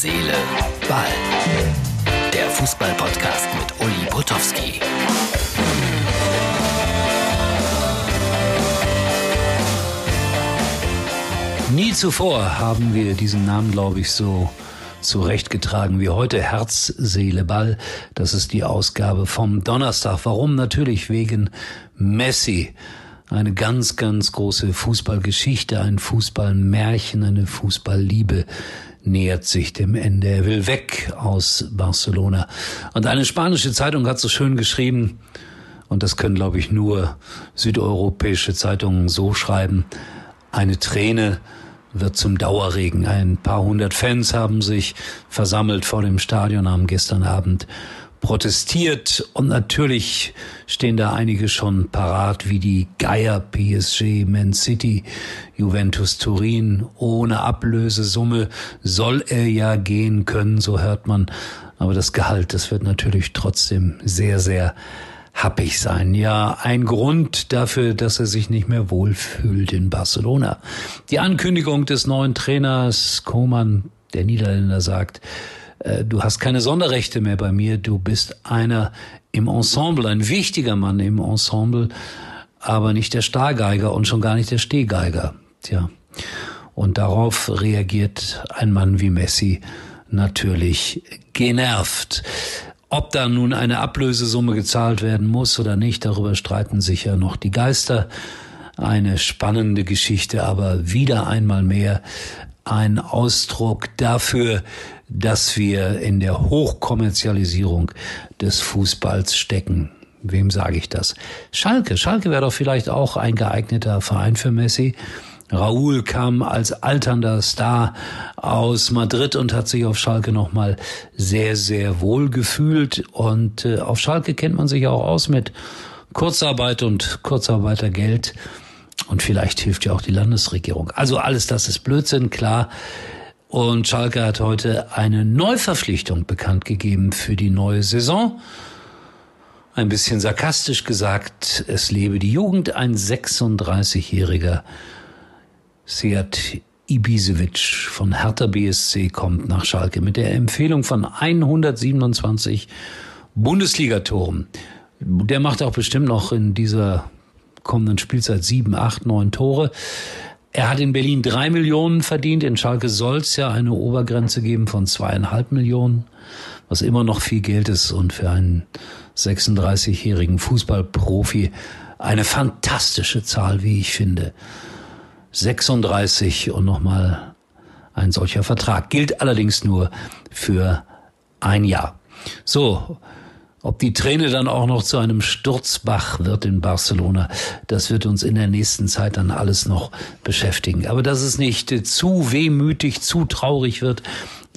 Seele, Ball. Der Fußball-Podcast mit Uli Potowski. Nie zuvor haben wir diesen Namen, glaube ich, so zurechtgetragen wie heute. Herz, Seele, Ball. Das ist die Ausgabe vom Donnerstag. Warum? Natürlich wegen Messi. Eine ganz, ganz große Fußballgeschichte, ein Fußballmärchen, eine Fußballliebe nähert sich dem Ende. Er will weg aus Barcelona. Und eine spanische Zeitung hat so schön geschrieben, und das können, glaube ich, nur südeuropäische Zeitungen so schreiben, eine Träne wird zum Dauerregen. Ein paar hundert Fans haben sich versammelt vor dem Stadion, haben gestern Abend protestiert und natürlich stehen da einige schon parat wie die Geier PSG, Man City, Juventus Turin. Ohne Ablösesumme soll er ja gehen können, so hört man. Aber das Gehalt, das wird natürlich trotzdem sehr, sehr happig sein. Ja, ein Grund dafür, dass er sich nicht mehr wohlfühlt in Barcelona. Die Ankündigung des neuen Trainers Koman, der Niederländer, sagt, du hast keine Sonderrechte mehr bei mir, du bist einer im Ensemble, ein wichtiger Mann im Ensemble, aber nicht der Stargeiger und schon gar nicht der Stehgeiger. Tja. Und darauf reagiert ein Mann wie Messi natürlich genervt. Ob da nun eine Ablösesumme gezahlt werden muss oder nicht, darüber streiten sich ja noch die Geister. Eine spannende Geschichte, aber wieder einmal mehr ein Ausdruck dafür, dass wir in der Hochkommerzialisierung des Fußballs stecken. Wem sage ich das? Schalke. Schalke wäre doch vielleicht auch ein geeigneter Verein für Messi. Raúl kam als alternder Star aus Madrid und hat sich auf Schalke nochmal sehr, sehr wohl gefühlt. Und äh, auf Schalke kennt man sich auch aus mit Kurzarbeit und Kurzarbeitergeld. Und vielleicht hilft ja auch die Landesregierung. Also alles das ist Blödsinn, klar. Und Schalke hat heute eine Neuverpflichtung bekannt gegeben für die neue Saison. Ein bisschen sarkastisch gesagt, es lebe die Jugend. Ein 36-jähriger Seat Ibisevic von Hertha BSC kommt nach Schalke mit der Empfehlung von 127 Bundesligatoren. Der macht auch bestimmt noch in dieser kommenden Spielzeit sieben, acht, neun Tore. Er hat in Berlin drei Millionen verdient. In Schalke soll es ja eine Obergrenze geben von zweieinhalb Millionen, was immer noch viel Geld ist und für einen 36-jährigen Fußballprofi eine fantastische Zahl, wie ich finde. 36 und nochmal ein solcher Vertrag. Gilt allerdings nur für ein Jahr. So, ob die Träne dann auch noch zu einem Sturzbach wird in Barcelona, das wird uns in der nächsten Zeit dann alles noch beschäftigen. Aber dass es nicht zu wehmütig, zu traurig wird,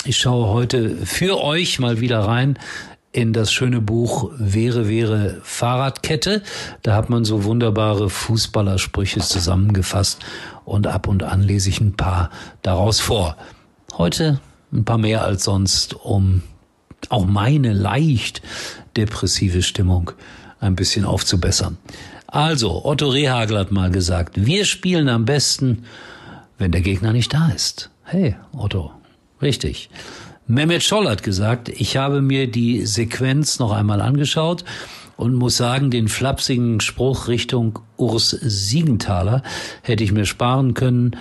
ich schaue heute für euch mal wieder rein in das schöne Buch Wäre, wäre Fahrradkette. Da hat man so wunderbare Fußballersprüche zusammengefasst und ab und an lese ich ein paar daraus vor. Heute ein paar mehr als sonst, um auch meine leicht depressive Stimmung ein bisschen aufzubessern. Also, Otto Rehagel hat mal gesagt, wir spielen am besten, wenn der Gegner nicht da ist. Hey, Otto, richtig. Mehmet Scholl hat gesagt, ich habe mir die Sequenz noch einmal angeschaut und muss sagen, den flapsigen Spruch Richtung Urs Siegenthaler hätte ich mir sparen können.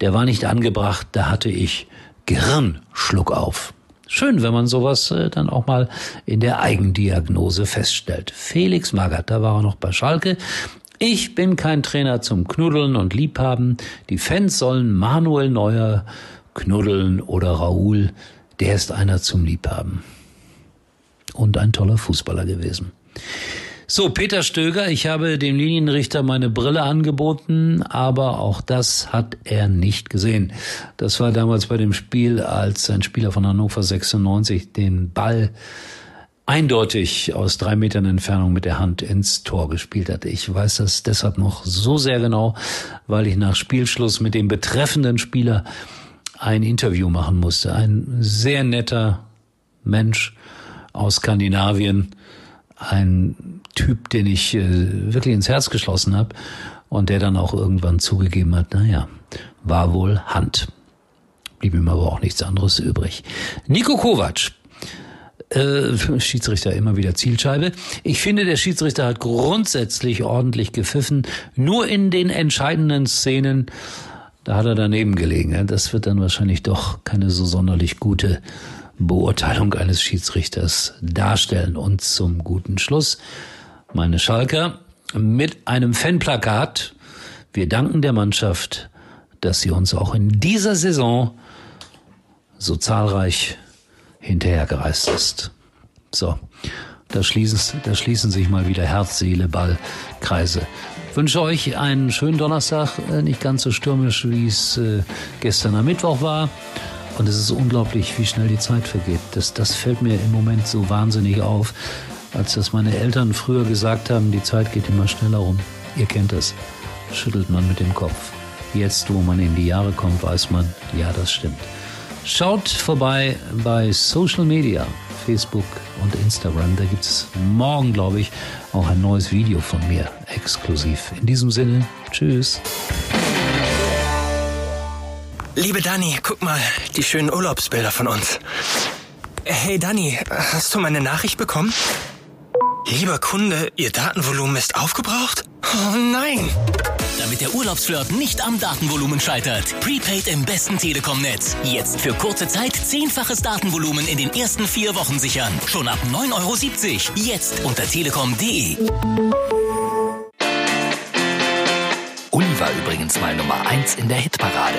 Der war nicht angebracht, da hatte ich Gehirnschluck auf. Schön, wenn man sowas äh, dann auch mal in der Eigendiagnose feststellt. Felix Magath, da war er noch bei Schalke. Ich bin kein Trainer zum Knuddeln und Liebhaben. Die Fans sollen Manuel Neuer knuddeln oder Raoul. Der ist einer zum Liebhaben. Und ein toller Fußballer gewesen. So, Peter Stöger, ich habe dem Linienrichter meine Brille angeboten, aber auch das hat er nicht gesehen. Das war damals bei dem Spiel, als ein Spieler von Hannover 96 den Ball eindeutig aus drei Metern Entfernung mit der Hand ins Tor gespielt hat. Ich weiß das deshalb noch so sehr genau, weil ich nach Spielschluss mit dem betreffenden Spieler ein Interview machen musste. Ein sehr netter Mensch aus Skandinavien, ein Typ, den ich äh, wirklich ins Herz geschlossen habe und der dann auch irgendwann zugegeben hat, naja, war wohl Hand. blieb ihm aber auch nichts anderes übrig. Nico Kovac, äh, Schiedsrichter immer wieder Zielscheibe. Ich finde, der Schiedsrichter hat grundsätzlich ordentlich gepfiffen. Nur in den entscheidenden Szenen, da hat er daneben gelegen. Das wird dann wahrscheinlich doch keine so sonderlich gute Beurteilung eines Schiedsrichters darstellen. Und zum guten Schluss, meine Schalker, mit einem Fanplakat. Wir danken der Mannschaft, dass sie uns auch in dieser Saison so zahlreich hinterhergereist ist. So, da schließen, da schließen sich mal wieder Herz, Seele, Ball, Kreise. Ich wünsche euch einen schönen Donnerstag, äh, nicht ganz so stürmisch, wie es äh, gestern am Mittwoch war. Und es ist unglaublich, wie schnell die Zeit vergeht. Das, das fällt mir im Moment so wahnsinnig auf, als das meine Eltern früher gesagt haben, die Zeit geht immer schneller rum. Ihr kennt es. Schüttelt man mit dem Kopf. Jetzt, wo man in die Jahre kommt, weiß man, ja, das stimmt. Schaut vorbei bei Social Media, Facebook und Instagram. Da gibt es morgen, glaube ich, auch ein neues Video von mir exklusiv. In diesem Sinne, tschüss. Liebe Dani, guck mal, die schönen Urlaubsbilder von uns. Hey Dani, hast du meine Nachricht bekommen? Lieber Kunde, Ihr Datenvolumen ist aufgebraucht? Oh nein! Damit der Urlaubsflirt nicht am Datenvolumen scheitert. Prepaid im besten Telekom-Netz. Jetzt für kurze Zeit zehnfaches Datenvolumen in den ersten vier Wochen sichern. Schon ab 9,70 Euro. Jetzt unter telekom.de. Uli war übrigens mal Nummer 1 in der Hitparade.